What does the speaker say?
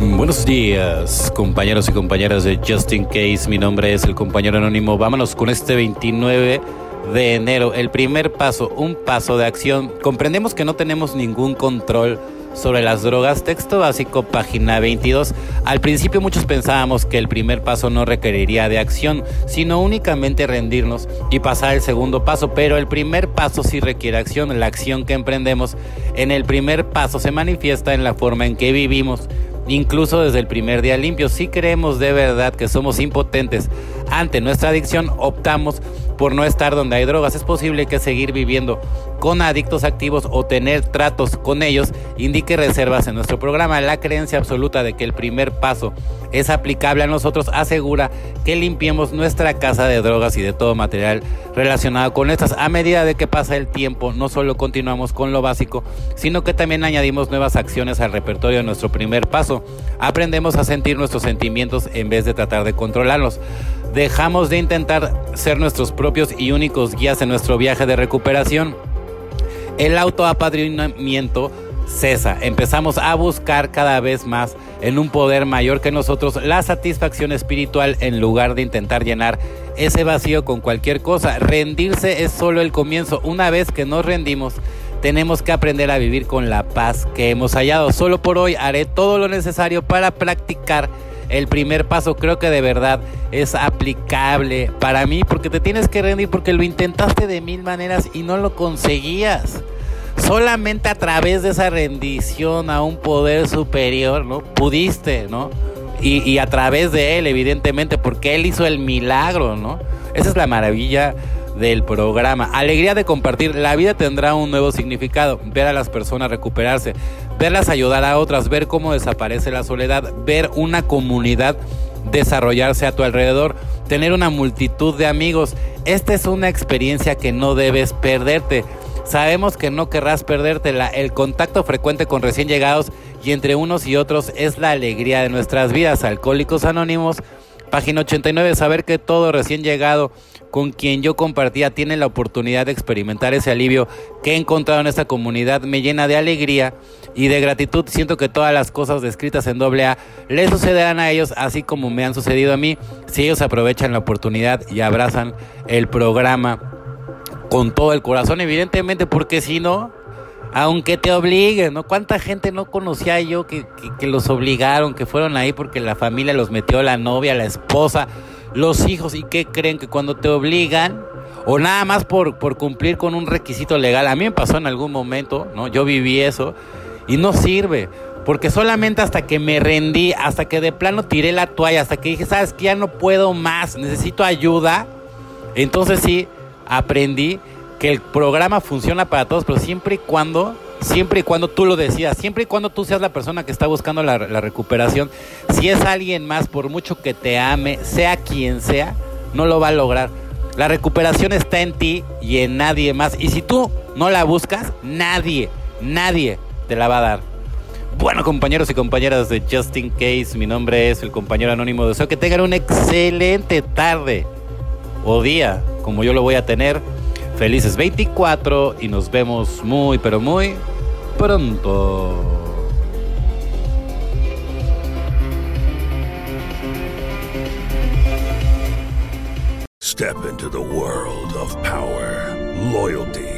Buenos días, compañeros y compañeras de Just In Case. Mi nombre es el compañero anónimo. Vámonos con este 29 de enero. El primer paso, un paso de acción. Comprendemos que no tenemos ningún control sobre las drogas, texto básico, página 22. Al principio muchos pensábamos que el primer paso no requeriría de acción, sino únicamente rendirnos y pasar el segundo paso, pero el primer paso sí requiere acción. La acción que emprendemos en el primer paso se manifiesta en la forma en que vivimos. Incluso desde el primer día limpio, si creemos de verdad que somos impotentes. Ante nuestra adicción, optamos por no estar donde hay drogas. Es posible que seguir viviendo con adictos activos o tener tratos con ellos indique reservas en nuestro programa. La creencia absoluta de que el primer paso es aplicable a nosotros asegura que limpiemos nuestra casa de drogas y de todo material relacionado con estas. A medida de que pasa el tiempo, no solo continuamos con lo básico, sino que también añadimos nuevas acciones al repertorio de nuestro primer paso. Aprendemos a sentir nuestros sentimientos en vez de tratar de controlarlos. Dejamos de intentar ser nuestros propios y únicos guías en nuestro viaje de recuperación. El autoapadrinamiento cesa. Empezamos a buscar cada vez más en un poder mayor que nosotros la satisfacción espiritual en lugar de intentar llenar ese vacío con cualquier cosa. Rendirse es solo el comienzo. Una vez que nos rendimos, tenemos que aprender a vivir con la paz que hemos hallado. Solo por hoy haré todo lo necesario para practicar el primer paso. Creo que de verdad es aplicable para mí porque te tienes que rendir porque lo intentaste de mil maneras y no lo conseguías. Solamente a través de esa rendición a un poder superior, ¿no? Pudiste, ¿no? Y, y a través de él, evidentemente, porque él hizo el milagro, ¿no? Esa es la maravilla del programa. Alegría de compartir. La vida tendrá un nuevo significado. Ver a las personas recuperarse, verlas ayudar a otras, ver cómo desaparece la soledad, ver una comunidad desarrollarse a tu alrededor, tener una multitud de amigos. Esta es una experiencia que no debes perderte. Sabemos que no querrás perdértela. El contacto frecuente con recién llegados y entre unos y otros es la alegría de nuestras vidas. Alcohólicos Anónimos, página 89. Saber que todo recién llegado con quien yo compartía tiene la oportunidad de experimentar ese alivio que he encontrado en esta comunidad me llena de alegría y de gratitud. Siento que todas las cosas descritas en doble A le sucederán a ellos así como me han sucedido a mí si ellos aprovechan la oportunidad y abrazan el programa con todo el corazón, evidentemente, porque si no, aunque te obliguen, ¿no? ¿Cuánta gente no conocía yo que, que, que, los obligaron, que fueron ahí porque la familia los metió, la novia, la esposa, los hijos, y que creen que cuando te obligan, o nada más por, por cumplir con un requisito legal, a mí me pasó en algún momento, ¿no? Yo viví eso, y no sirve. Porque solamente hasta que me rendí, hasta que de plano tiré la toalla, hasta que dije, sabes que ya no puedo más, necesito ayuda, entonces sí, aprendí que el programa funciona para todos, pero siempre y cuando, siempre y cuando tú lo decidas, siempre y cuando tú seas la persona que está buscando la, recuperación, si es alguien más, por mucho que te ame, sea quien sea, no lo va a lograr. La recuperación está en ti y en nadie más. Y si tú no la buscas, nadie, nadie te la va a dar. Bueno, compañeros y compañeras de Just In Case, mi nombre es el compañero anónimo. Deseo que tengan una excelente tarde o día, como yo lo voy a tener. Felices 24 y nos vemos muy, pero muy pronto. Step into the world of power, loyalty,